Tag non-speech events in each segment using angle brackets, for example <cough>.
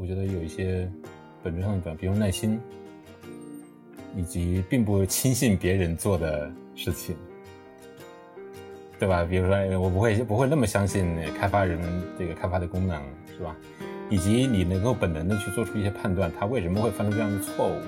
我觉得有一些本质上的转变，比如耐心，以及并不轻信别人做的事情，对吧？比如说，我不会不会那么相信开发人这个开发的功能，是吧？以及你能够本能的去做出一些判断，他为什么会犯出这样的错误？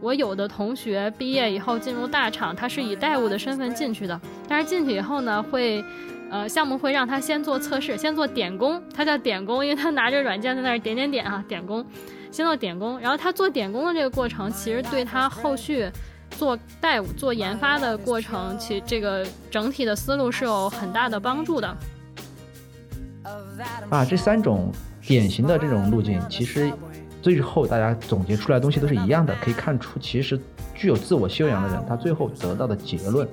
我有的同学毕业以后进入大厂，他是以代务的身份进去的，但是进去以后呢，会，呃，项目会让他先做测试，先做点工，他叫点工，因为他拿着软件在那儿点点点啊，点工，先做点工，然后他做点工的这个过程，其实对他后续做代、做研发的过程，其这个整体的思路是有很大的帮助的。啊，这三种典型的这种路径，其实最后大家总结出来的东西都是一样的。可以看出，其实具有自我修养的人，他最后得到的结论，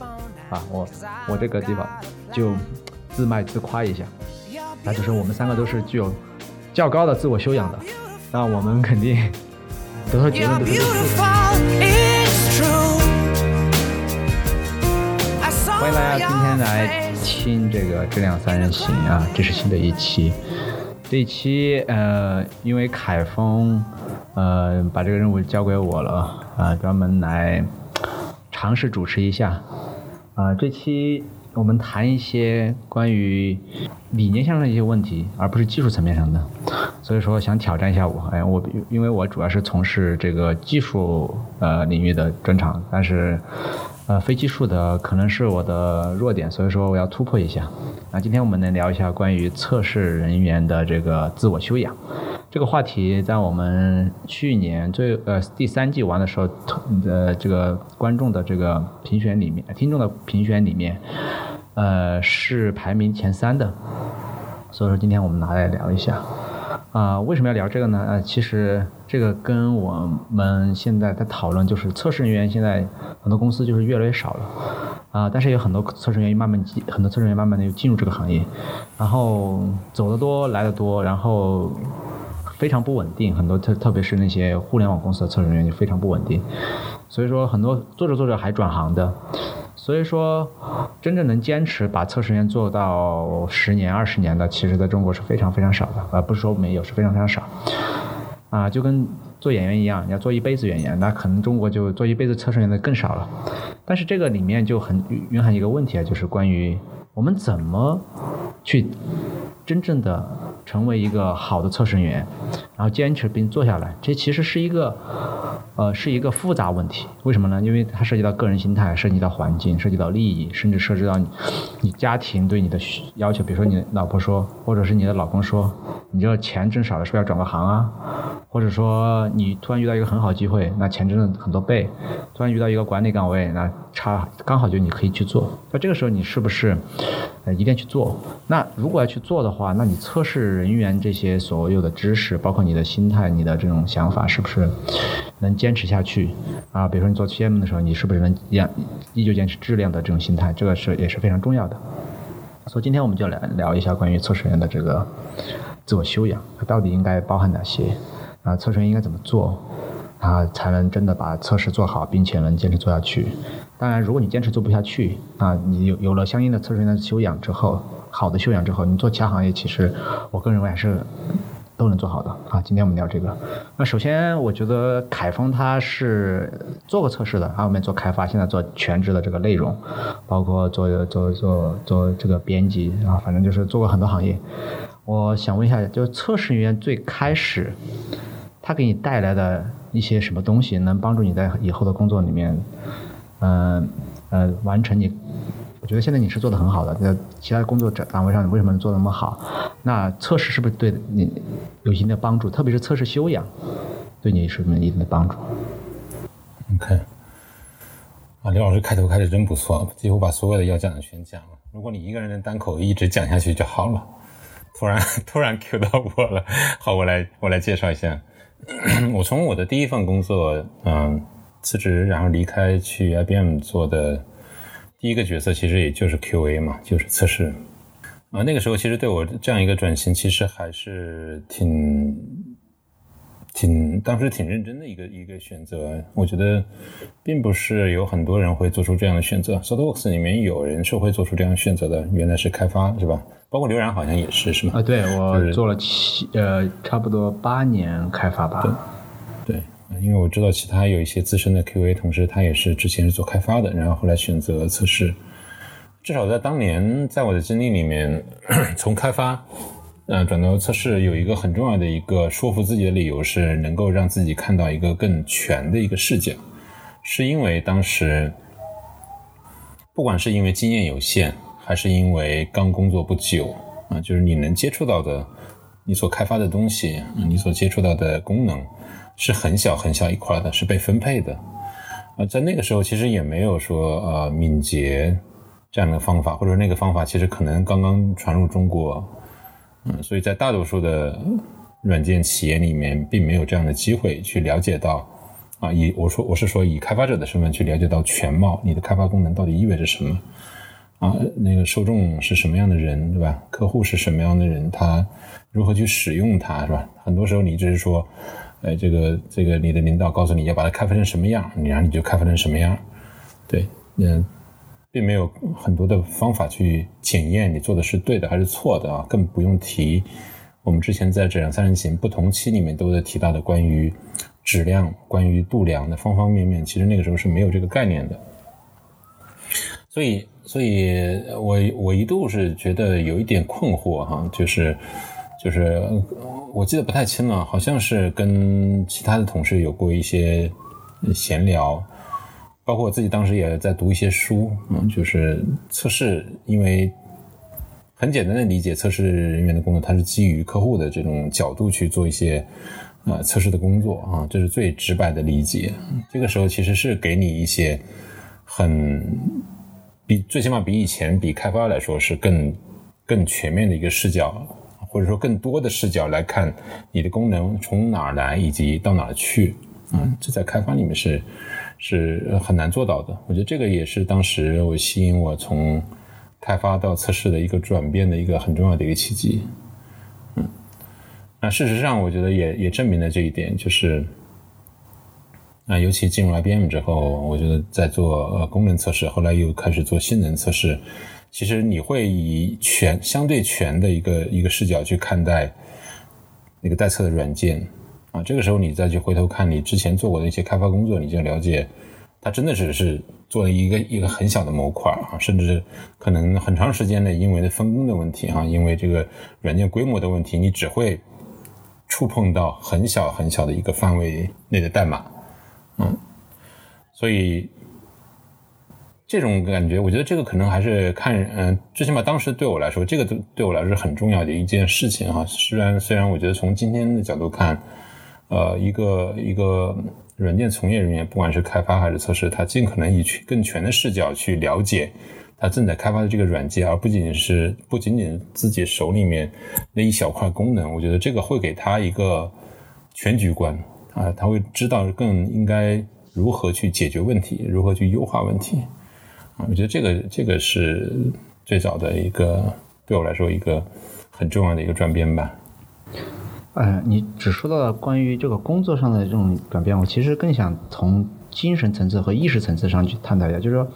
啊，我我这个地方就自卖自夸一下，那就是我们三个都是具有较高的自我修养的，那我们肯定得出结论都是欢迎大家今天来。听这个质量三人行啊，这是新的一期。这一期呃，因为凯峰呃把这个任务交给我了啊，专门来尝试主持一下啊。这期我们谈一些关于理念上的一些问题，而不是技术层面上的。所以说想挑战一下我，哎，我因为我主要是从事这个技术呃领域的专长，但是。呃，非技术的可能是我的弱点，所以说我要突破一下。那今天我们来聊一下关于测试人员的这个自我修养这个话题，在我们去年最呃第三季玩的时候，呃这个观众的这个评选里面，听众的评选里面，呃是排名前三的。所以说今天我们拿来聊一下。啊，为什么要聊这个呢？呃，其实这个跟我们现在在讨论，就是测试人员现在很多公司就是越来越少了，啊，但是有很多测试人员慢慢进，很多测试人员慢慢的又进入这个行业，然后走的多来的多，然后非常不稳定，很多特特别是那些互联网公司的测试人员就非常不稳定，所以说很多做着做着还转行的。所以说，真正能坚持把测试员做到十年、二十年的，其实在中国是非常非常少的，而不是说没有，是非常非常少。啊，就跟做演员一样，你要做一辈子演员，那可能中国就做一辈子测试员的更少了。但是这个里面就很蕴含一个问题啊，就是关于我们怎么去真正的成为一个好的测试员，然后坚持并做下来，这其实是一个。呃，是一个复杂问题，为什么呢？因为它涉及到个人心态，涉及到环境，涉及到利益，甚至涉及到你，你家庭对你的要求。比如说，你老婆说，或者是你的老公说，你这钱挣少了，是不是要转个行啊？或者说，你突然遇到一个很好机会，那钱挣了很多倍；突然遇到一个管理岗位，那差刚好就你可以去做。那这个时候，你是不是呃一定要去做？那如果要去做的话，那你测试人员这些所有的知识，包括你的心态、你的这种想法，是不是能坚持下去？啊，比如说你做 PM 的时候，你是不是能一样依旧坚持质量的这种心态？这个是也是非常重要的。所以今天我们就来聊一下关于测试员的这个自我修养，它到底应该包含哪些？啊，测试员应该怎么做，啊，才能真的把测试做好，并且能坚持做下去？当然，如果你坚持做不下去，啊，你有有了相应的测试员的修养之后，好的修养之后，你做其他行业，其实我个人认为还是都能做好的。啊，今天我们聊这个。那首先，我觉得凯峰他是做过测试的，后面做开发，现在做全职的这个内容，包括做做做做这个编辑啊，反正就是做过很多行业。我想问一下，就是测试人员最开始。他给你带来的一些什么东西，能帮助你在以后的工作里面，嗯呃完成你？我觉得现在你是做的很好的，在其他工作岗位上，你为什么能做那么好？那测试是不是对你有一定的帮助？特别是测试修养，对你是有一定的帮助？OK，啊，刘老师开头开的真不错，几乎把所有的要讲的全讲了。如果你一个人的单口一直讲下去就好了。突然 <laughs> 突然 Q 到我了，好，我来我来介绍一下。<clears throat> 我从我的第一份工作，嗯，辞职，然后离开去 IBM 做的第一个角色，其实也就是 QA 嘛，就是测试。啊，那个时候其实对我这样一个转型，其实还是挺挺当时挺认真的一个一个选择。我觉得并不是有很多人会做出这样的选择。SoftWorks 里面有人是会做出这样选择的，原来是开发是吧？包括刘然好像也是，是吗？啊，对我做了七呃差不多八年开发吧。因为我知道其他有一些资深的 QA 同事，他也是之前是做开发的，然后后来选择测试。至少在当年，在我的经历里面，<clears throat> 从开发，呃，转到测试，有一个很重要的一个说服自己的理由是能够让自己看到一个更全的一个视角，是因为当时，不管是因为经验有限，还是因为刚工作不久，啊，就是你能接触到的，你所开发的东西，啊你所接触到的功能，是很小很小一块的，是被分配的。啊，在那个时候其实也没有说呃敏捷这样的方法，或者那个方法其实可能刚刚传入中国，嗯，所以在大多数的软件企业里面，并没有这样的机会去了解到，啊，以我说我是说以开发者的身份去了解到全貌，你的开发功能到底意味着什么，啊，那个受众是什么样的人，对吧？客户是什么样的人，他如何去使用它，是吧？很多时候你只是说，哎，这个这个你的领导告诉你要把它开发成什么样，你然后你就开发成什么样，对，嗯。并没有很多的方法去检验你做的是对的还是错的啊，更不用提我们之前在质量三人行不同期里面都在提到的关于质量、关于度量的方方面面，其实那个时候是没有这个概念的。所以，所以我我一度是觉得有一点困惑哈，就是就是我记得不太清了，好像是跟其他的同事有过一些闲聊。包括我自己当时也在读一些书，嗯，就是测试，因为很简单的理解测试人员的工作，它是基于客户的这种角度去做一些呃测试的工作啊，这是最直白的理解。这个时候其实是给你一些很比最起码比以前比开发来说是更更全面的一个视角，或者说更多的视角来看你的功能从哪儿来以及到哪儿去，嗯，这在开发里面是。是很难做到的。我觉得这个也是当时我吸引我从开发到测试的一个转变的一个很重要的一个契机。嗯，那事实上我觉得也也证明了这一点，就是啊，尤其进入 IBM 之后，我觉得在做呃功能测试，后来又开始做性能测试，其实你会以全相对全的一个一个视角去看待那个待测的软件。啊，这个时候你再去回头看你之前做过的一些开发工作，你就了解，它真的只是做了一个一个很小的模块啊，甚至可能很长时间的因为分工的问题啊，因为这个软件规模的问题，你只会触碰到很小很小的一个范围内的代码，嗯，所以这种感觉，我觉得这个可能还是看，嗯，最起码当时对我来说，这个对对我来说是很重要的一件事情哈。虽然虽然我觉得从今天的角度看。呃，一个一个软件从业人员，不管是开发还是测试，他尽可能以全更全的视角去了解他正在开发的这个软件，而不仅仅是不仅仅自己手里面那一小块功能。我觉得这个会给他一个全局观啊，他会知道更应该如何去解决问题，如何去优化问题。我觉得这个这个是最早的一个对我来说一个很重要的一个转变吧。呃，你只说到了关于这个工作上的这种转变，我其实更想从精神层次和意识层次上去探讨一下，就是说，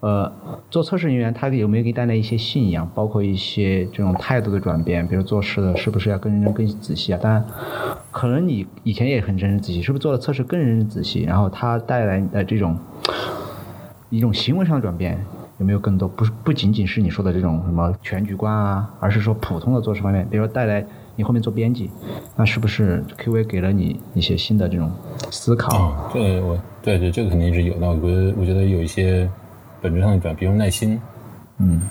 呃，做测试人员他有没有给你带来一些信仰，包括一些这种态度的转变，比如做事的是不是要更认真、更仔细啊？当然，可能你以前也很认真仔细，是不是做了测试更认真仔细？然后他带来的这种一种行为上的转变有没有更多？不是不仅仅是你说的这种什么全局观啊，而是说普通的做事方面，比如说带来。你后面做编辑，那是不是 QV 给了你一些新的这种思考？对，我对对，这个肯定是有的。我觉得，我觉得有一些本质上的转变，比如耐心，嗯，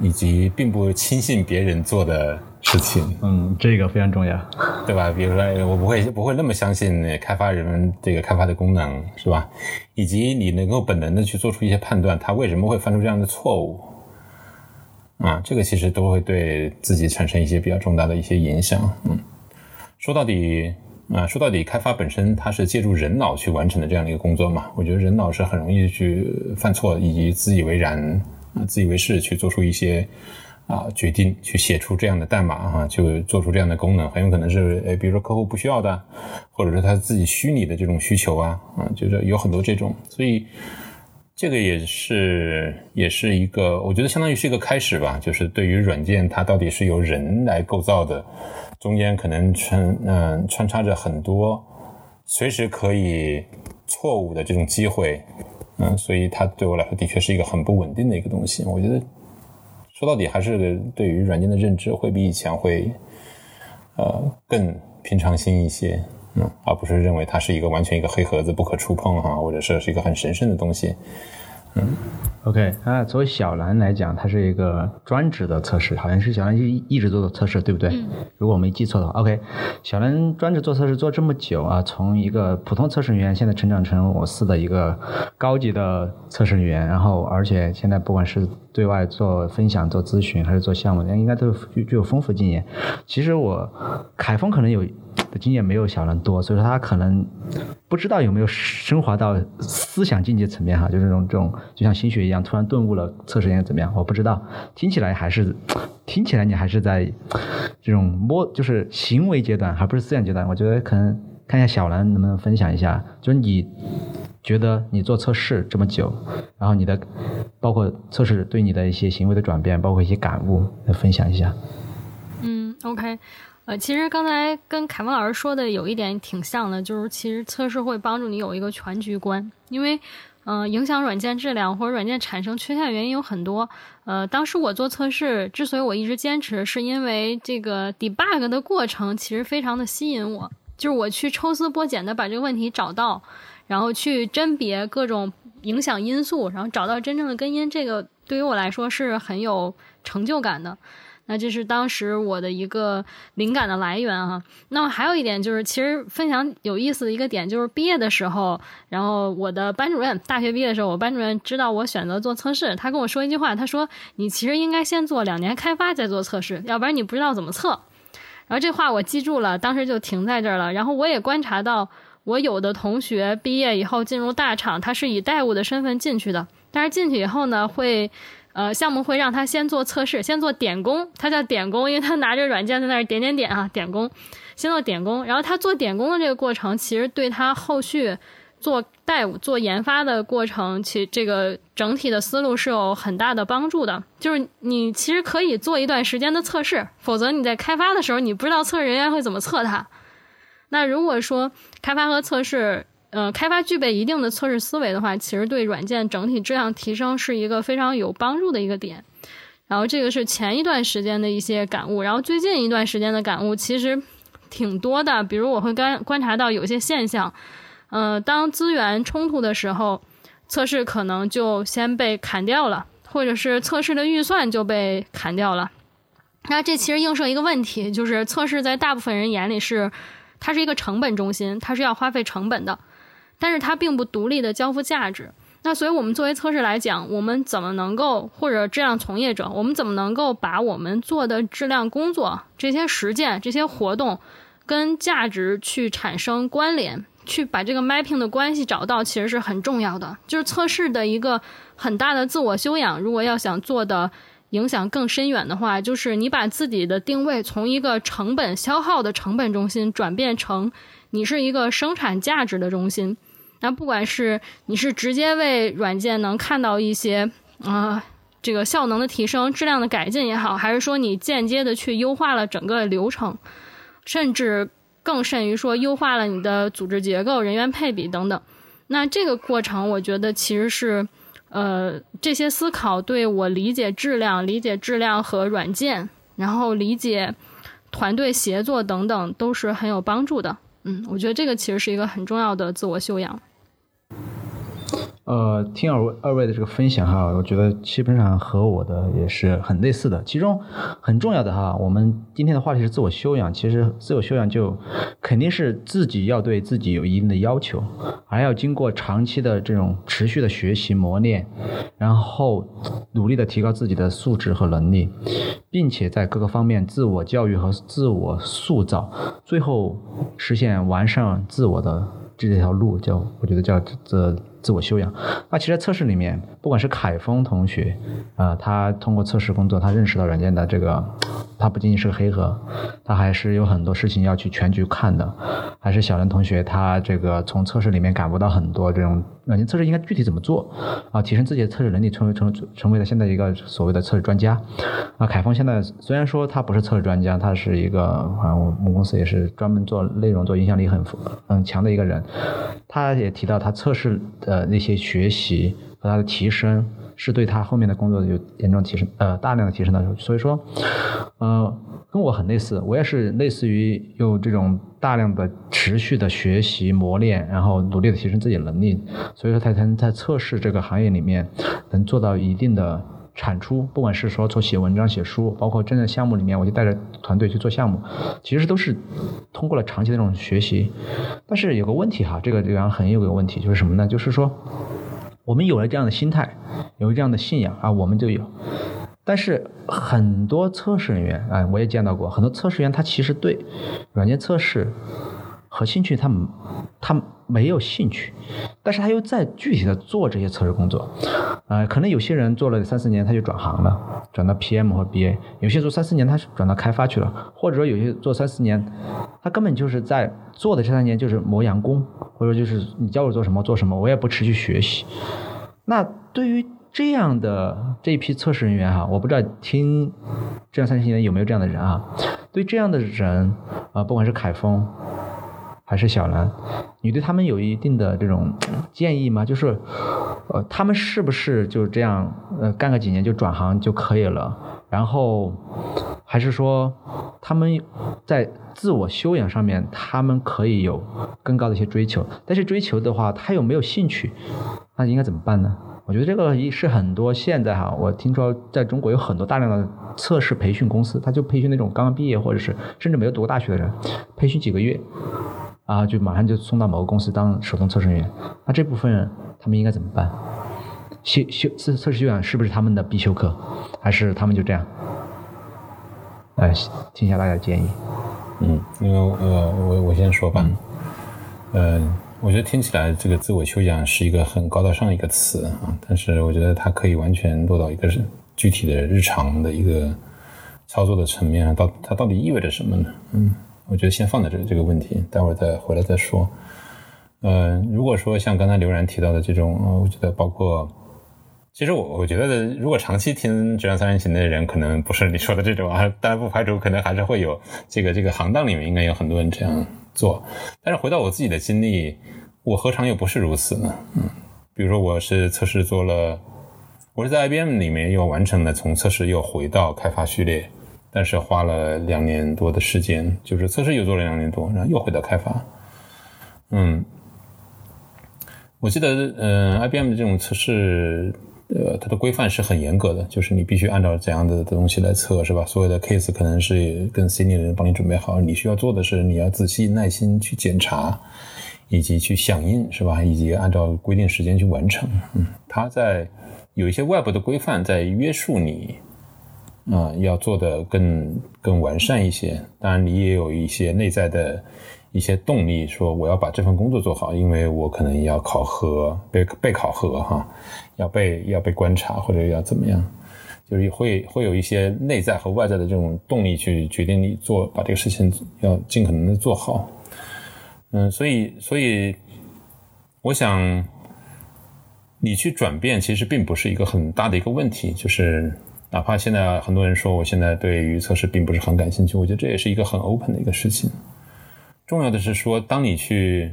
以及并不轻信别人做的事情，嗯，这个非常重要，对吧？比如说，我不会不会那么相信开发人们这个开发的功能，是吧？以及你能够本能的去做出一些判断，他为什么会犯出这样的错误？啊，这个其实都会对自己产生一些比较重大的一些影响。嗯，说到底，啊，说到底，开发本身它是借助人脑去完成的这样的一个工作嘛。我觉得人脑是很容易去犯错，以及自以为然、啊自以为是去做出一些啊决定，去写出这样的代码哈，就做出这样的功能，很有可能是诶，比如说客户不需要的，或者是他自己虚拟的这种需求啊，啊，就是有很多这种，所以。这个也是也是一个，我觉得相当于是一个开始吧。就是对于软件，它到底是由人来构造的，中间可能穿嗯穿插着很多随时可以错误的这种机会，嗯，所以它对我来说的确是一个很不稳定的一个东西。我觉得说到底还是对于软件的认知会比以前会呃更平常心一些。嗯，而不是认为它是一个完全一个黑盒子不可触碰哈，或者是是一个很神圣的东西。嗯，OK，那作为小蓝来讲，它是一个专职的测试，好像是小蓝一一直做的测试，对不对？如果我没记错的话，OK，小蓝专职做测试做这么久啊，从一个普通测试员，现在成长成我司的一个高级的测试员，然后而且现在不管是对外做分享、做咨询还是做项目，应该都具具有丰富经验。其实我凯峰可能有。的经验没有小兰多，所以说他可能不知道有没有升华到思想境界层面哈，就是这种这种就像心学一样，突然顿悟了，测试应该怎么样？我不知道，听起来还是听起来你还是在这种摸，就是行为阶段，还不是思想阶段。我觉得可能看一下小兰能不能分享一下，就是你觉得你做测试这么久，然后你的包括测试对你的一些行为的转变，包括一些感悟，来分享一下。嗯，OK。呃，其实刚才跟凯文老师说的有一点挺像的，就是其实测试会帮助你有一个全局观，因为，嗯，影响软件质量或者软件产生缺陷的原因有很多。呃，当时我做测试，之所以我一直坚持，是因为这个 debug 的过程其实非常的吸引我，就是我去抽丝剥茧的把这个问题找到，然后去甄别各种影响因素，然后找到真正的根因，这个对于我来说是很有成就感的。那这是当时我的一个灵感的来源啊。那么还有一点就是，其实分享有意思的一个点就是，毕业的时候，然后我的班主任，大学毕业的时候，我班主任知道我选择做测试，他跟我说一句话，他说：“你其实应该先做两年开发，再做测试，要不然你不知道怎么测。”然后这话我记住了，当时就停在这儿了。然后我也观察到，我有的同学毕业以后进入大厂，他是以代务的身份进去的，但是进去以后呢，会。呃，项目会让他先做测试，先做点工，他叫点工，因为他拿着软件在那儿点点点啊，点工，先做点工。然后他做点工的这个过程，其实对他后续做代、做研发的过程，其这个整体的思路是有很大的帮助的。就是你其实可以做一段时间的测试，否则你在开发的时候，你不知道测试人员会怎么测它。那如果说开发和测试，呃，开发具备一定的测试思维的话，其实对软件整体质量提升是一个非常有帮助的一个点。然后这个是前一段时间的一些感悟，然后最近一段时间的感悟其实挺多的。比如我会观观察到有些现象，呃，当资源冲突的时候，测试可能就先被砍掉了，或者是测试的预算就被砍掉了。那这其实映射一个问题，就是测试在大部分人眼里是它是一个成本中心，它是要花费成本的。但是它并不独立的交付价值，那所以我们作为测试来讲，我们怎么能够或者质量从业者，我们怎么能够把我们做的质量工作这些实践、这些活动跟价值去产生关联，去把这个 mapping 的关系找到，其实是很重要的。就是测试的一个很大的自我修养，如果要想做的影响更深远的话，就是你把自己的定位从一个成本消耗的成本中心转变成你是一个生产价值的中心。那不管是你是直接为软件能看到一些啊这个效能的提升、质量的改进也好，还是说你间接的去优化了整个流程，甚至更甚于说优化了你的组织结构、人员配比等等，那这个过程我觉得其实是呃这些思考对我理解质量、理解质量和软件，然后理解团队协作等等都是很有帮助的。嗯，我觉得这个其实是一个很重要的自我修养。呃，听二位二位的这个分享哈，我觉得基本上和我的也是很类似的。其中很重要的哈，我们今天的话题是自我修养。其实自我修养就肯定是自己要对自己有一定的要求，还要经过长期的这种持续的学习磨练，然后努力的提高自己的素质和能力，并且在各个方面自我教育和自我塑造，最后实现完善自我的这条路，叫我觉得叫这。自我修养。那其实测试里面，不管是凯峰同学，啊，他通过测试工作，他认识到软件的这个，他不仅仅是个黑盒，他还是有很多事情要去全局看的。还是小林同学，他这个从测试里面感悟到很多这种软件测试应该具体怎么做啊，提升自己的测试能力，成为成成为了现在一个所谓的测试专家。啊，凯峰现在虽然说他不是测试专家，他是一个啊，我们公司也是专门做内容、做影响力很很强的一个人。他也提到他测试的那些学习和他的提升，是对他后面的工作有严重提升，呃，大量的提升的。所以说，呃，跟我很类似，我也是类似于有这种大量的持续的学习磨练，然后努力的提升自己的能力，所以说才能在测试这个行业里面能做到一定的。产出，不管是说从写文章、写书，包括真的项目里面，我就带着团队去做项目，其实都是通过了长期的这种学习。但是有个问题哈，这个地方很有个问题，就是什么呢？就是说，我们有了这样的心态，有了这样的信仰啊，我们就有。但是很多测试人员啊，我也见到过很多测试员，他其实对软件测试和兴趣，他他。没有兴趣，但是他又在具体的做这些测试工作，呃，可能有些人做了三四年他就转行了，转到 PM 和 BA，有些做三四年他是转到开发去了，或者说有些做三四年，他根本就是在做的这三年就是磨洋工，或者就是你教我做什么做什么，我也不持续学习。那对于这样的这一批测试人员哈，我不知道听这样三十年有没有这样的人啊？对这样的人啊，不管是凯峰。还是小兰，你对他们有一定的这种建议吗？就是，呃，他们是不是就这样，呃，干个几年就转行就可以了？然后，还是说他们在自我修养上面，他们可以有更高的一些追求？但是追求的话，他又没有兴趣，那应该怎么办呢？我觉得这个一是很多现在哈，我听说在中国有很多大量的测试培训公司，他就培训那种刚刚毕业或者是甚至没有读过大学的人，培训几个月。啊，就马上就送到某个公司当手动测试员，那这部分他们应该怎么办？修修测测试修养是不是他们的必修课，还是他们就这样？哎，听一下大家的建议。嗯，因为呃，我我先说吧。嗯，我觉得听起来这个自我修养是一个很高大上的一个词啊，但是我觉得它可以完全落到一个具体的日常的一个操作的层面上，到它到底意味着什么呢？嗯。我觉得先放在这这个问题，待会儿再回来再说。呃，如果说像刚才刘然提到的这种，呃，我觉得包括，其实我我觉得，如果长期听质量三人行的人，可能不是你说的这种啊，当然不排除可能还是会有这个这个行当里面应该有很多人这样做。但是回到我自己的经历，我何尝又不是如此呢？嗯，比如说我是测试做了，我是在 IBM 里面又完成了从测试又回到开发序列。但是花了两年多的时间，就是测试又做了两年多，然后又回到开发。嗯，我记得，嗯，IBM 的这种测试，呃，它的规范是很严格的，就是你必须按照怎样的东西来测，是吧？所有的 case 可能是跟 senior 人帮你准备好，你需要做的是你要仔细耐心去检查，以及去响应，是吧？以及按照规定时间去完成。嗯，它在有一些外部的规范在约束你。啊，要做的更更完善一些。当然，你也有一些内在的一些动力，说我要把这份工作做好，因为我可能要考核，被被考核哈，要被要被观察或者要怎么样，就是会会有一些内在和外在的这种动力去决定你做把这个事情要尽可能的做好。嗯，所以所以我想你去转变，其实并不是一个很大的一个问题，就是。哪怕现在很多人说我现在对于测试并不是很感兴趣，我觉得这也是一个很 open 的一个事情。重要的是说，当你去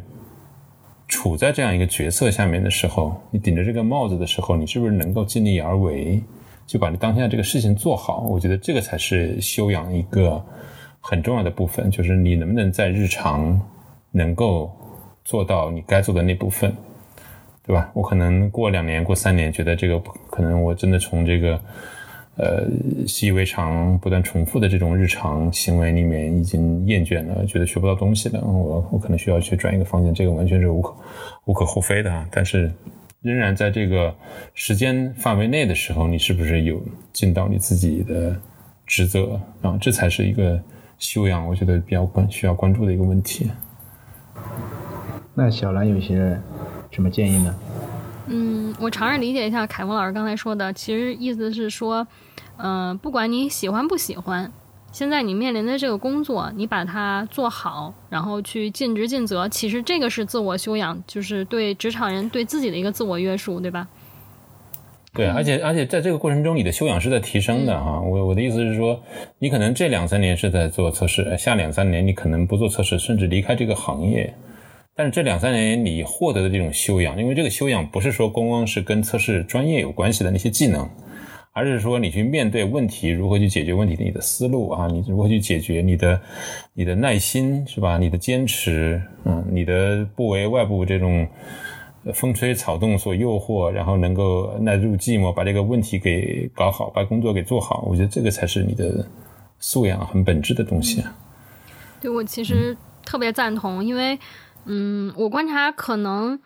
处在这样一个角色下面的时候，你顶着这个帽子的时候，你是不是能够尽力而为，就把你当下这个事情做好？我觉得这个才是修养一个很重要的部分，就是你能不能在日常能够做到你该做的那部分，对吧？我可能过两年、过三年，觉得这个可能我真的从这个。呃，习以为常、不断重复的这种日常行为里面，已经厌倦了，觉得学不到东西了。我我可能需要去转一个方向，这个完全是无可无可厚非的。但是，仍然在这个时间范围内的时候，你是不是有尽到你自己的职责啊？这才是一个修养，我觉得比较关需要关注的一个问题。那小兰有些什么建议呢？我尝试理解一下凯文老师刚才说的，其实意思是说，嗯，不管你喜欢不喜欢，现在你面临的这个工作，你把它做好，然后去尽职尽责，其实这个是自我修养，就是对职场人对自己的一个自我约束，对吧？对，而且而且在这个过程中，你的修养是在提升的哈。我我的意思是说，你可能这两三年是在做测试，下两三年你可能不做测试，甚至离开这个行业。但是这两三年你获得的这种修养，因为这个修养不是说光光是跟测试专业有关系的那些技能，而是说你去面对问题，如何去解决问题的你的思路啊，你如何去解决你的你的耐心是吧？你的坚持，嗯，你的不为外部这种。风吹草动所诱惑，然后能够耐住寂寞，把这个问题给搞好，把工作给做好。我觉得这个才是你的素养很本质的东西。对我其实特别赞同，因为嗯，我观察可能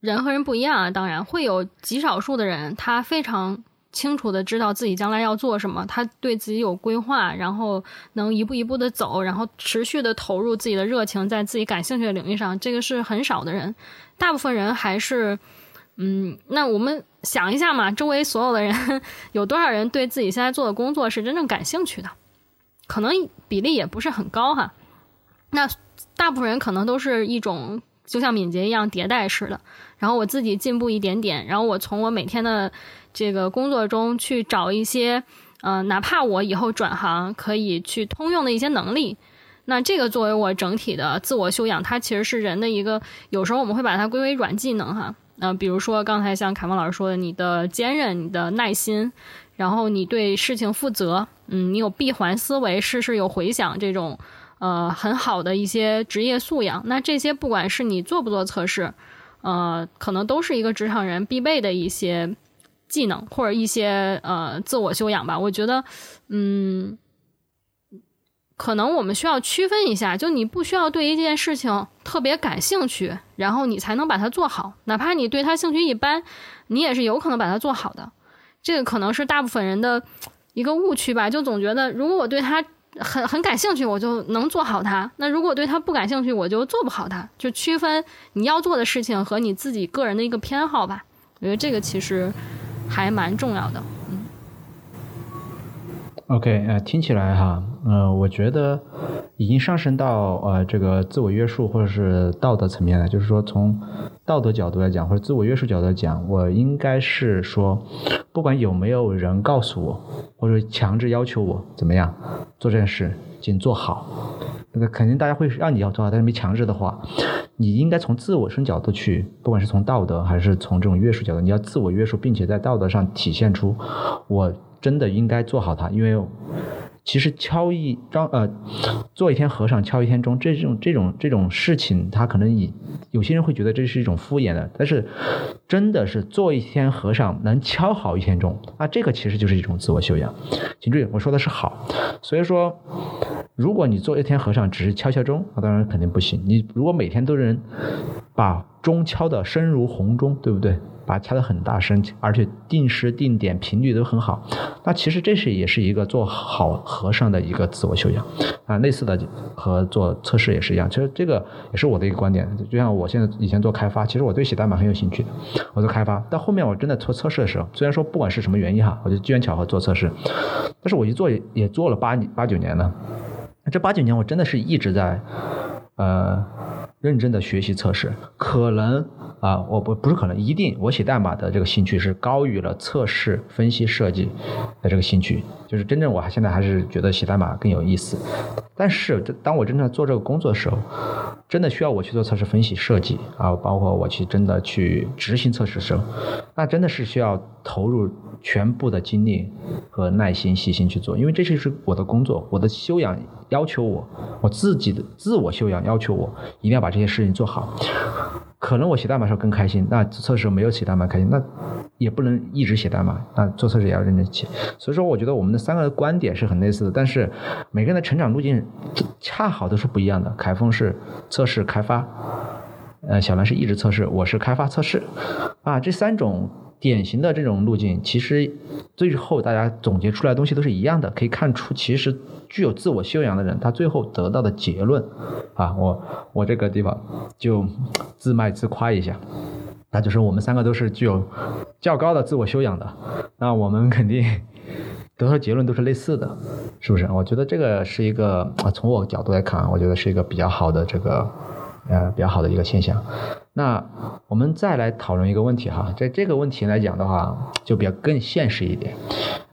人和人不一样啊，当然会有极少数的人，他非常清楚的知道自己将来要做什么，他对自己有规划，然后能一步一步的走，然后持续的投入自己的热情在自己感兴趣的领域上，这个是很少的人。大部分人还是，嗯，那我们想一下嘛，周围所有的人有多少人对自己现在做的工作是真正感兴趣的？可能比例也不是很高哈。那大部分人可能都是一种就像敏捷一样迭代式的，然后我自己进步一点点，然后我从我每天的这个工作中去找一些，呃，哪怕我以后转行可以去通用的一些能力。那这个作为我整体的自我修养，它其实是人的一个，有时候我们会把它归为软技能哈。那比如说刚才像凯文老师说的，你的坚韧、你的耐心，然后你对事情负责，嗯，你有闭环思维、事事有回响这种，呃，很好的一些职业素养。那这些不管是你做不做测试，呃，可能都是一个职场人必备的一些技能或者一些呃自我修养吧。我觉得，嗯。可能我们需要区分一下，就你不需要对一件事情特别感兴趣，然后你才能把它做好。哪怕你对它兴趣一般，你也是有可能把它做好的。这个可能是大部分人的一个误区吧，就总觉得如果我对它很很感兴趣，我就能做好它；那如果对它不感兴趣，我就做不好它。就区分你要做的事情和你自己个人的一个偏好吧。我觉得这个其实还蛮重要的。嗯。OK，呃，听起来哈。呃，我觉得已经上升到呃这个自我约束或者是道德层面了。就是说，从道德角度来讲，或者自我约束角度来讲，我应该是说，不管有没有人告诉我，或者强制要求我怎么样做这件事，请做好。那个肯定大家会让你要做好，但是没强制的话，你应该从自我身角度去，不管是从道德还是从这种约束角度，你要自我约束，并且在道德上体现出我真的应该做好它，因为。其实敲一张呃，做一天和尚敲一天钟，这种这种这种事情，他可能以有些人会觉得这是一种敷衍的，但是真的是做一天和尚能敲好一天钟，那这个其实就是一种自我修养。请注意，我说的是好，所以说，如果你做一天和尚只是敲敲钟，那当然肯定不行。你如果每天都能把钟敲得声如洪钟，对不对？把它敲得很大声，而且定时定点频率都很好，那其实这是也是一个做好和尚的一个自我修养啊。类似的和做测试也是一样，其实这个也是我的一个观点。就像我现在以前做开发，其实我对写代码很有兴趣的，我做开发。到后面我真的做测试的时候，虽然说不管是什么原因哈，我就机缘巧合做测试，但是我一做也做了八八九年了。这八九年我真的是一直在呃认真的学习测试，可能。啊，我不不是可能一定，我写代码的这个兴趣是高于了测试、分析、设计的这个兴趣。就是真正我现在还是觉得写代码更有意思。但是当我真正做这个工作的时候，真的需要我去做测试、分析、设计啊，包括我去真的去执行测试的时候，那真的是需要投入全部的精力和耐心、细心去做，因为这就是我的工作，我的修养要求我，我自己的自我修养要求我一定要把这些事情做好。可能我写代码时候更开心，那测试没有写代码开心，那也不能一直写代码，那做测试也要认真写。所以说，我觉得我们的三个观点是很类似的，但是每个人的成长路径恰好都是不一样的。凯峰是测试开发，呃，小兰是一直测试，我是开发测试，啊，这三种。典型的这种路径，其实最后大家总结出来的东西都是一样的。可以看出，其实具有自我修养的人，他最后得到的结论，啊，我我这个地方就自卖自夸一下。那就是我们三个都是具有较高的自我修养的，那我们肯定得出结论都是类似的，是不是？我觉得这个是一个，从我角度来看，我觉得是一个比较好的这个呃比较好的一个现象。那我们再来讨论一个问题哈，在这个问题来讲的话，就比较更现实一点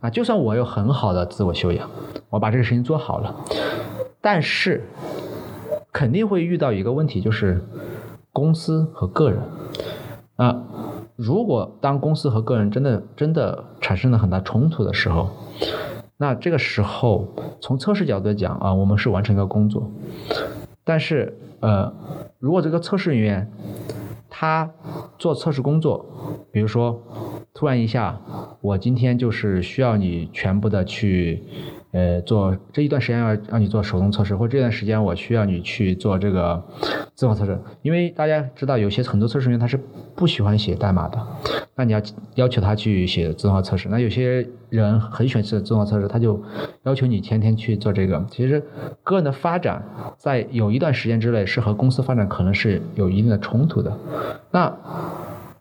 啊。就算我有很好的自我修养，我把这个事情做好了，但是肯定会遇到一个问题，就是公司和个人啊。如果当公司和个人真的真的产生了很大冲突的时候，那这个时候从测试角度来讲啊，我们是完成一个工作，但是呃，如果这个测试人员他做测试工作，比如说突然一下，我今天就是需要你全部的去。呃，做这一段时间要让你做手动测试，或者这段时间我需要你去做这个自动测试，因为大家知道有些很多测试员他是不喜欢写代码的，那你要要求他去写自动化测试。那有些人很喜欢写自动化测试，他就要求你天天去做这个。其实个人的发展在有一段时间之内是和公司发展可能是有一定的冲突的。那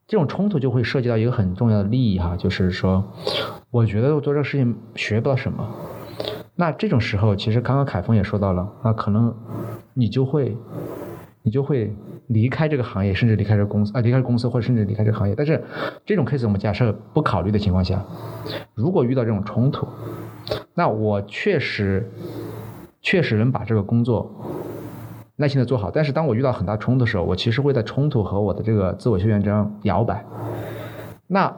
这种冲突就会涉及到一个很重要的利益哈，就是说，我觉得我做这个事情学不到什么。那这种时候，其实刚刚凯峰也说到了，那可能你就会，你就会离开这个行业，甚至离开这个公司啊，离开公司或者甚至离开这个行业。但是这种 case 我们假设不考虑的情况下，如果遇到这种冲突，那我确实确实能把这个工作耐心的做好。但是当我遇到很大冲突的时候，我其实会在冲突和我的这个自我修养中摇摆。那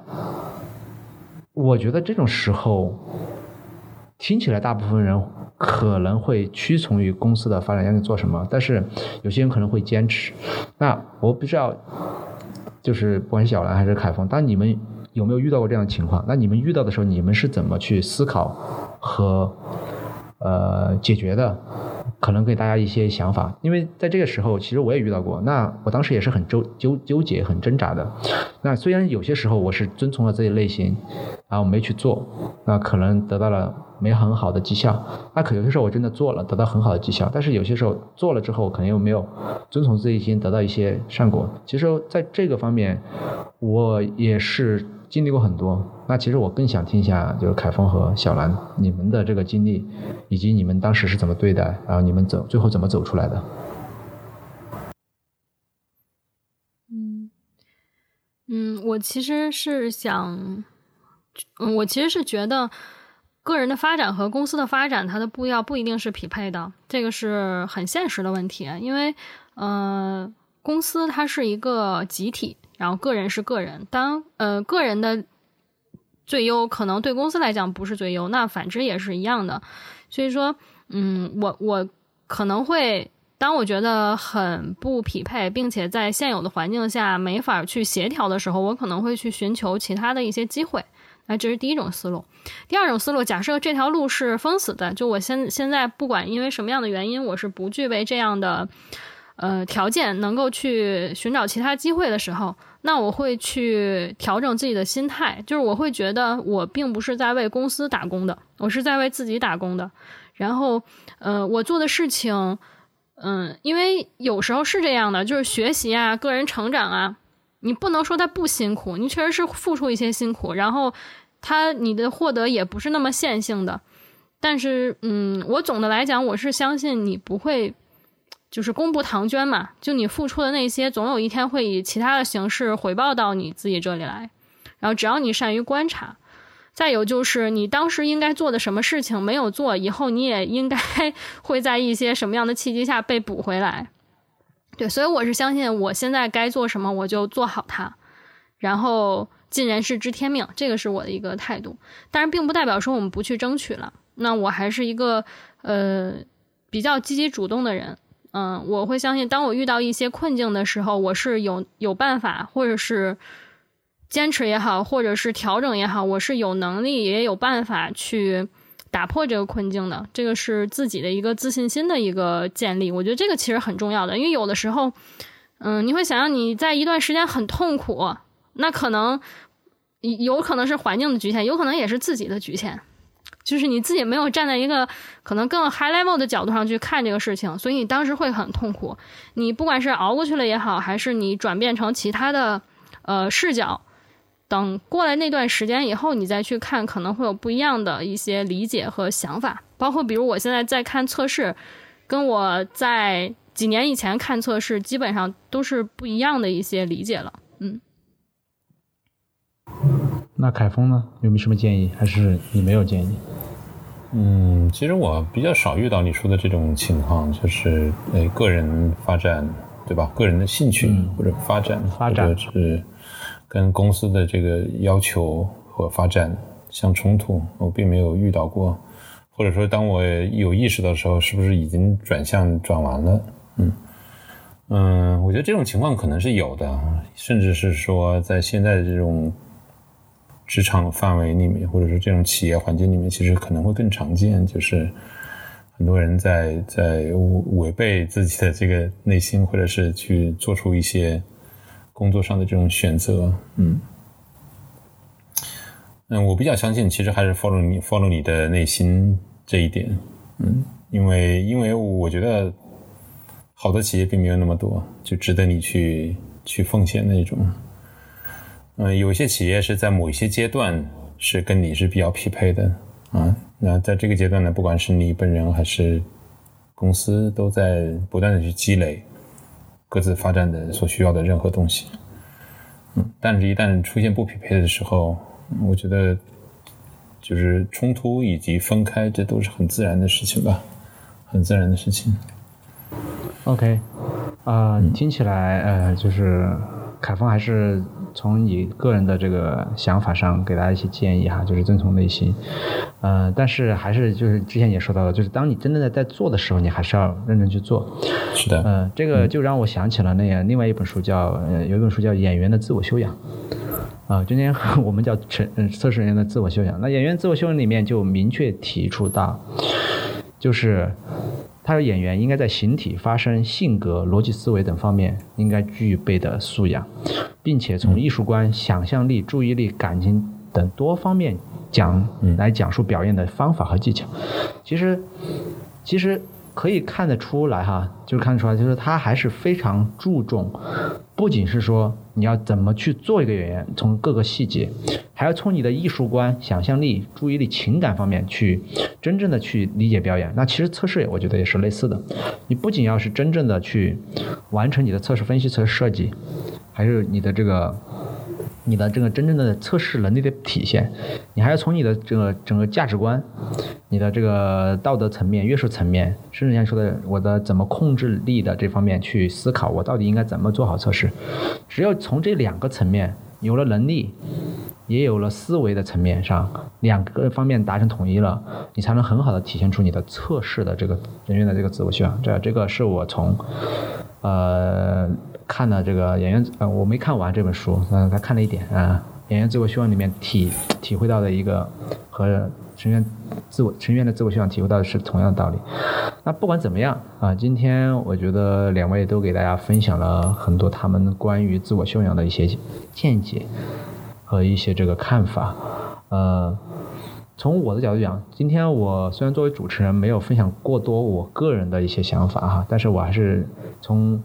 我觉得这种时候。听起来，大部分人可能会屈从于公司的发展要你做什么，但是有些人可能会坚持。那我不知道，就是不管小兰还是凯峰，当你们有没有遇到过这样的情况？那你们遇到的时候，你们是怎么去思考和呃解决的？可能给大家一些想法，因为在这个时候，其实我也遇到过。那我当时也是很纠纠纠结、很挣扎的。那虽然有些时候我是遵从了自己内心，然后没去做，那可能得到了没很好的绩效。那可有些时候我真的做了，得到很好的绩效。但是有些时候做了之后，可能又没有遵从自己心，得到一些善果。其实在这个方面，我也是。经历过很多，那其实我更想听一下，就是凯峰和小兰你们的这个经历，以及你们当时是怎么对待，然后你们走最后怎么走出来的？嗯嗯，我其实是想，嗯，我其实是觉得个人的发展和公司的发展，它的步调不一定是匹配的，这个是很现实的问题，因为呃，公司它是一个集体。然后个人是个人，当呃个人的最优可能对公司来讲不是最优，那反之也是一样的。所以说，嗯，我我可能会当我觉得很不匹配，并且在现有的环境下没法去协调的时候，我可能会去寻求其他的一些机会。那这是第一种思路。第二种思路，假设这条路是封死的，就我现现在不管因为什么样的原因，我是不具备这样的。呃，条件能够去寻找其他机会的时候，那我会去调整自己的心态，就是我会觉得我并不是在为公司打工的，我是在为自己打工的。然后，呃，我做的事情，嗯，因为有时候是这样的，就是学习啊，个人成长啊，你不能说他不辛苦，你确实是付出一些辛苦，然后他你的获得也不是那么线性的。但是，嗯，我总的来讲，我是相信你不会。就是公布唐捐嘛，就你付出的那些，总有一天会以其他的形式回报到你自己这里来。然后只要你善于观察，再有就是你当时应该做的什么事情没有做，以后你也应该 <laughs> 会在一些什么样的契机下被补回来。对，所以我是相信我现在该做什么我就做好它，然后尽人事知天命，这个是我的一个态度。但是并不代表说我们不去争取了。那我还是一个呃比较积极主动的人。嗯，我会相信，当我遇到一些困境的时候，我是有有办法，或者是坚持也好，或者是调整也好，我是有能力也有办法去打破这个困境的。这个是自己的一个自信心的一个建立，我觉得这个其实很重要的，因为有的时候，嗯，你会想象你在一段时间很痛苦，那可能有可能是环境的局限，有可能也是自己的局限。就是你自己没有站在一个可能更 high level 的角度上去看这个事情，所以你当时会很痛苦。你不管是熬过去了也好，还是你转变成其他的呃视角。等过来那段时间以后，你再去看，可能会有不一样的一些理解和想法。包括比如我现在在看测试，跟我在几年以前看测试，基本上都是不一样的一些理解了。嗯。那凯峰呢？有没有什么建议？还是你没有建议？嗯，其实我比较少遇到你说的这种情况，就是呃个人发展，对吧？个人的兴趣或者发展，发展是。跟公司的这个要求和发展相冲突，我并没有遇到过，或者说当我有意识的时候，是不是已经转向转完了？嗯嗯，我觉得这种情况可能是有的，甚至是说在现在的这种职场范围里面，或者说这种企业环境里面，其实可能会更常见，就是很多人在在违背自己的这个内心，或者是去做出一些。工作上的这种选择，嗯，嗯，我比较相信，其实还是 follow 你 follow 你的内心这一点，嗯，因为因为我觉得好的企业并没有那么多，就值得你去去奉献那种，嗯，有些企业是在某一些阶段是跟你是比较匹配的，啊，那在这个阶段呢，不管是你本人还是公司，都在不断的去积累。各自发展的所需要的任何东西，嗯，但是，一旦出现不匹配的时候，我觉得就是冲突以及分开，这都是很自然的事情吧，很自然的事情。OK，啊，听起来，呃，就是凯峰还是。从你个人的这个想法上给大家一些建议哈，就是遵从内心，呃，但是还是就是之前也说到了，就是当你真正的在做的时候，你还是要认真去做。是的，呃，这个就让我想起了那样另外一本书，叫呃有一本书叫《演员的自我修养》，啊，今天我们叫测测试人员的自我修养。那演员自我修养里面就明确提出到，就是。他的，演员应该在形体、发声、性格、逻辑思维等方面应该具备的素养，并且从艺术观、想象力、注意力、感情等多方面讲来讲述表演的方法和技巧。其实，其实。可以看得出来哈，就是看得出来，就是他还是非常注重，不仅是说你要怎么去做一个演员，从各个细节，还要从你的艺术观、想象力、注意力、情感方面去真正的去理解表演。那其实测试我觉得也是类似的，你不仅要是真正的去完成你的测试分析、测试设计，还是你的这个。你的这个真正的测试能力的体现，你还要从你的这个整个价值观、你的这个道德层面、约束层面，甚至像说的我的怎么控制力的这方面去思考，我到底应该怎么做好测试。只有从这两个层面有了能力，也有了思维的层面上两个方面达成统一了，你才能很好的体现出你的测试的这个人员的这个自我修养。这这个是我从呃。看了这个演员，呃，我没看完这本书，嗯，他看了一点啊。演员自我修养里面体体会到的一个和成员自我成员的自我修养体会到的是同样的道理。那不管怎么样啊，今天我觉得两位都给大家分享了很多他们关于自我修养的一些见解和一些这个看法。呃，从我的角度讲，今天我虽然作为主持人没有分享过多我个人的一些想法哈，但是我还是从。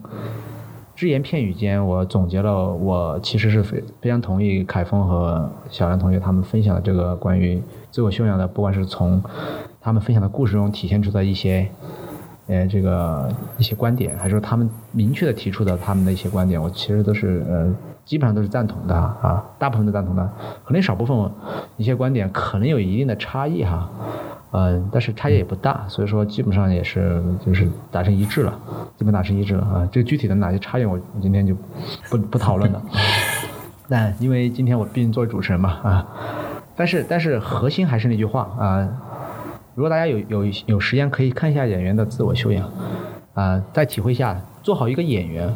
只言片语间，我总结了，我其实是非非常同意凯峰和小梁同学他们分享的这个关于自我修养的，不管是从他们分享的故事中体现出的一些，呃，这个一些观点，还是他们明确的提出的他们的一些观点，我其实都是呃，基本上都是赞同的啊，大部分都赞同的，可能少部分一些观点可能有一定的差异哈。嗯，但是差异也不大，所以说基本上也是就是达成一致了，基本达成一致了啊。这个具体的哪些差异，我今天就不不讨论了。<laughs> 但因为今天我毕竟作为主持人嘛啊，但是但是核心还是那句话啊，如果大家有有有时间可以看一下演员的自我修养啊，再体会一下做好一个演员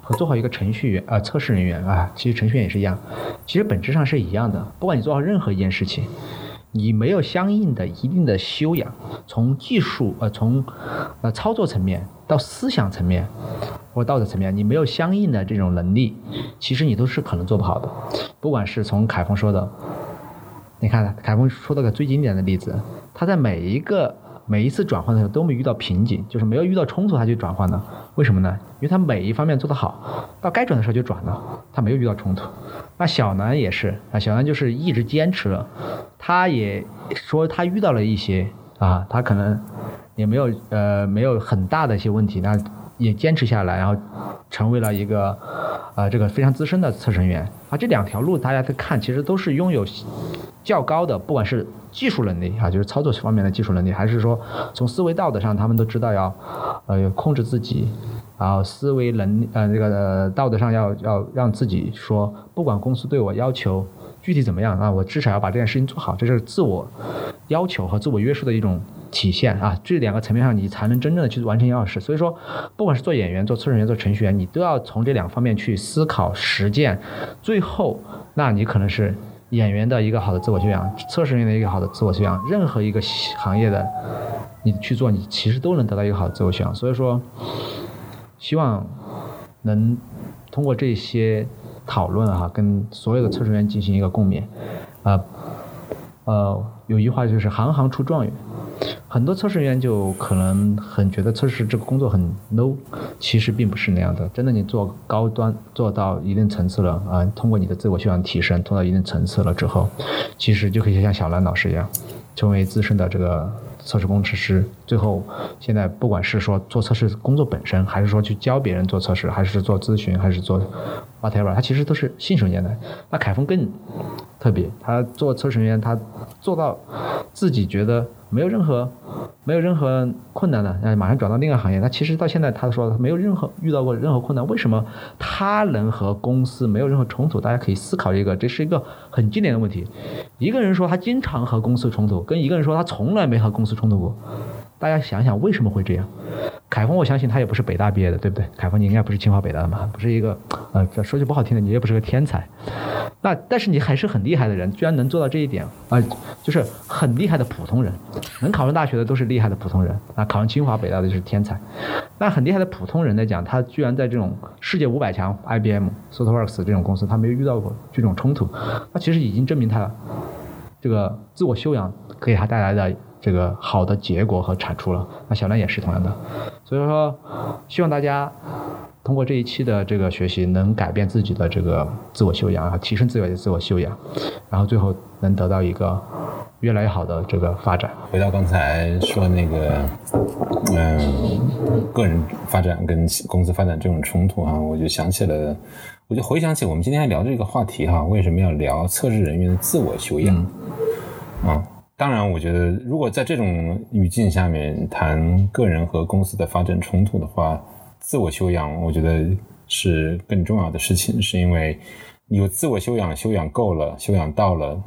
和做好一个程序员啊测试人员啊，其实程序员也是一样，其实本质上是一样的，不管你做好任何一件事情。你没有相应的一定的修养，从技术呃从呃操作层面到思想层面或道德层面，你没有相应的这种能力，其实你都是可能做不好的。不管是从凯峰说的，你看凯峰说了个最经典的例子，他在每一个每一次转换的时候都没遇到瓶颈，就是没有遇到冲突，他就转换了。为什么呢？因为他每一方面做得好，到该转的时候就转了，他没有遇到冲突。那小南也是啊，小南就是一直坚持了，他也说他遇到了一些啊，他可能也没有呃没有很大的一些问题，那也坚持下来，然后成为了一个呃这个非常资深的测试人员。啊，这两条路大家在看，其实都是拥有较高的，不管是技术能力啊，就是操作方面的技术能力，还是说从思维道德上，他们都知道要呃控制自己，然后思维能呃这个道德上要要让自己说，不管公司对我要求具体怎么样啊，我至少要把这件事情做好，这是自我要求和自我约束的一种体现啊。这两个层面上，你才能真正的去完成一件事。所以说，不管是做演员、做测试员、做程序员，你都要从这两方面去思考、实践。最后，那你可能是演员的一个好的自我修养，测试人员的一个好的自我修养。任何一个行业的你去做，你其实都能得到一个好的自我修养。所以说，希望能通过这些讨论哈，跟所有的测试员进行一个共勉。啊，呃，有一句话就是“行行出状元”。很多测试员就可能很觉得测试这个工作很 low，其实并不是那样的。真的，你做高端做到一定层次了啊，通过你的自我修养提升，做到一定层次了之后，其实就可以像小兰老师一样，成为资深的这个测试工程师。最后，现在不管是说做测试工作本身，还是说去教别人做测试，还是做咨询，还是做 whatever，他其实都是信手拈来。那凯峰更特别，他做测试人员，他做到自己觉得。没有任何，没有任何困难的，那马上转到另一个行业。他其实到现在，他说他没有任何遇到过任何困难。为什么他能和公司没有任何冲突？大家可以思考一个，这是一个很经典的问题。一个人说他经常和公司冲突，跟一个人说他从来没和公司冲突过。大家想想为什么会这样？凯峰，我相信他也不是北大毕业的，对不对？凯峰，你应该不是清华北大的嘛？不是一个，呃，说句不好听的，你也不是个天才。那但是你还是很厉害的人，居然能做到这一点啊，就是很厉害的普通人。能考上大学的都是厉害的普通人，那考上清华北大的就是天才。那很厉害的普通人来讲，他居然在这种世界五百强，IBM、SoftWorks 这种公司，他没有遇到过这种冲突，那其实已经证明他这个自我修养给他带来的。这个好的结果和产出了，那小亮也是同样的，所以说，希望大家通过这一期的这个学习，能改变自己的这个自我修养啊，提升自己的自我修养，然后最后能得到一个越来越好的这个发展。回到刚才说那个，嗯，个人发展跟公司发展这种冲突啊，我就想起了，我就回想起我们今天还聊这个话题哈，为什么要聊测试人员的自我修养啊？当然，我觉得如果在这种语境下面谈个人和公司的发展冲突的话，自我修养，我觉得是更重要的事情，是因为有自我修养，修养够了，修养到了，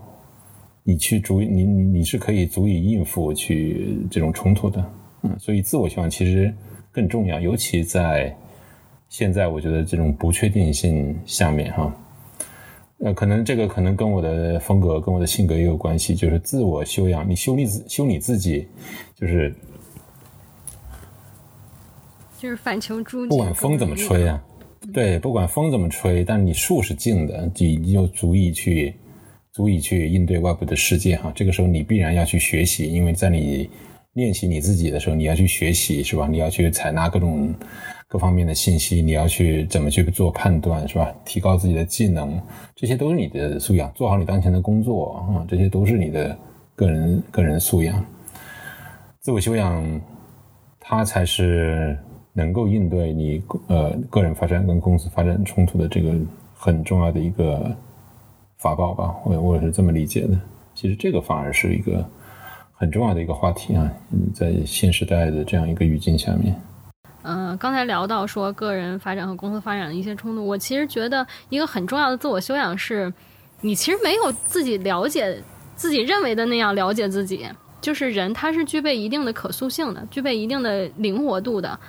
你去足你你你是可以足以应付去这种冲突的，嗯，所以自我修养其实更重要，尤其在现在，我觉得这种不确定性下面，哈。呃，可能这个可能跟我的风格、跟我的性格也有关系，就是自我修养，你修你自修你自己，就是就是反求诸己。不管风怎么吹啊，对，不管风怎么吹，但是你树是静的，你你就足以去足以去应对外部的世界哈。这个时候你必然要去学习，因为在你练习你自己的时候，你要去学习是吧？你要去采纳各种。各方面的信息，你要去怎么去做判断，是吧？提高自己的技能，这些都是你的素养。做好你当前的工作啊，这些都是你的个人个人素养。自我修养，它才是能够应对你呃个人发展跟公司发展冲突的这个很重要的一个法宝吧。我我是这么理解的。其实这个反而是一个很重要的一个话题啊，在新时代的这样一个语境下面。嗯，刚才聊到说个人发展和公司发展的一些冲突，我其实觉得一个很重要的自我修养是，你其实没有自己了解自己认为的那样了解自己。就是人他是具备一定的可塑性的，具备一定的灵活度的。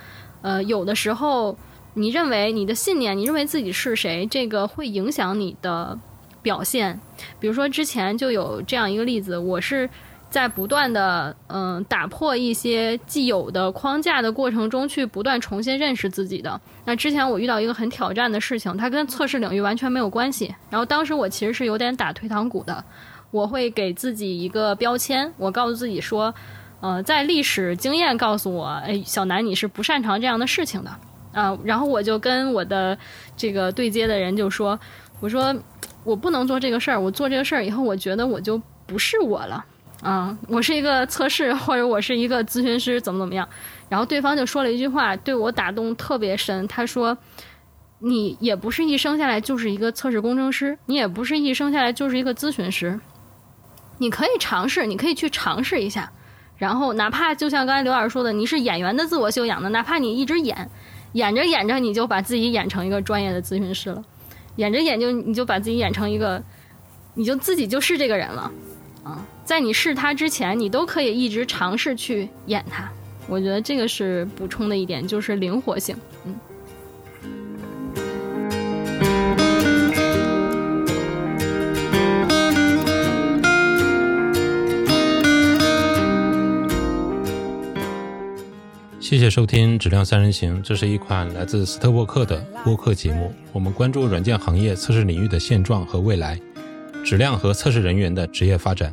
呃，有的时候你认为你的信念，你认为自己是谁，这个会影响你的表现。比如说之前就有这样一个例子，我是。在不断的嗯打破一些既有的框架的过程中，去不断重新认识自己的。那之前我遇到一个很挑战的事情，它跟测试领域完全没有关系。然后当时我其实是有点打退堂鼓的，我会给自己一个标签，我告诉自己说，呃，在历史经验告诉我，哎，小南你是不擅长这样的事情的，啊，然后我就跟我的这个对接的人就说，我说我不能做这个事儿，我做这个事儿以后，我觉得我就不是我了，啊，我是一个测试或者我是一个咨询师，怎么怎么样，然后对方就说了一句话，对我打动特别深，他说，你也不是一生下来就是一个测试工程师，你也不是一生下来就是一个咨询师，你可以尝试，你可以去尝试一下。然后，哪怕就像刚才刘老师说的，你是演员的自我修养的，哪怕你一直演，演着演着你就把自己演成一个专业的咨询师了，演着演就你就把自己演成一个，你就自己就是这个人了，在你试它之前，你都可以一直尝试去演它。我觉得这个是补充的一点，就是灵活性，嗯。谢谢收听《质量三人行》，这是一款来自斯特沃克的播客节目。我们关注软件行业测试领域的现状和未来，质量和测试人员的职业发展。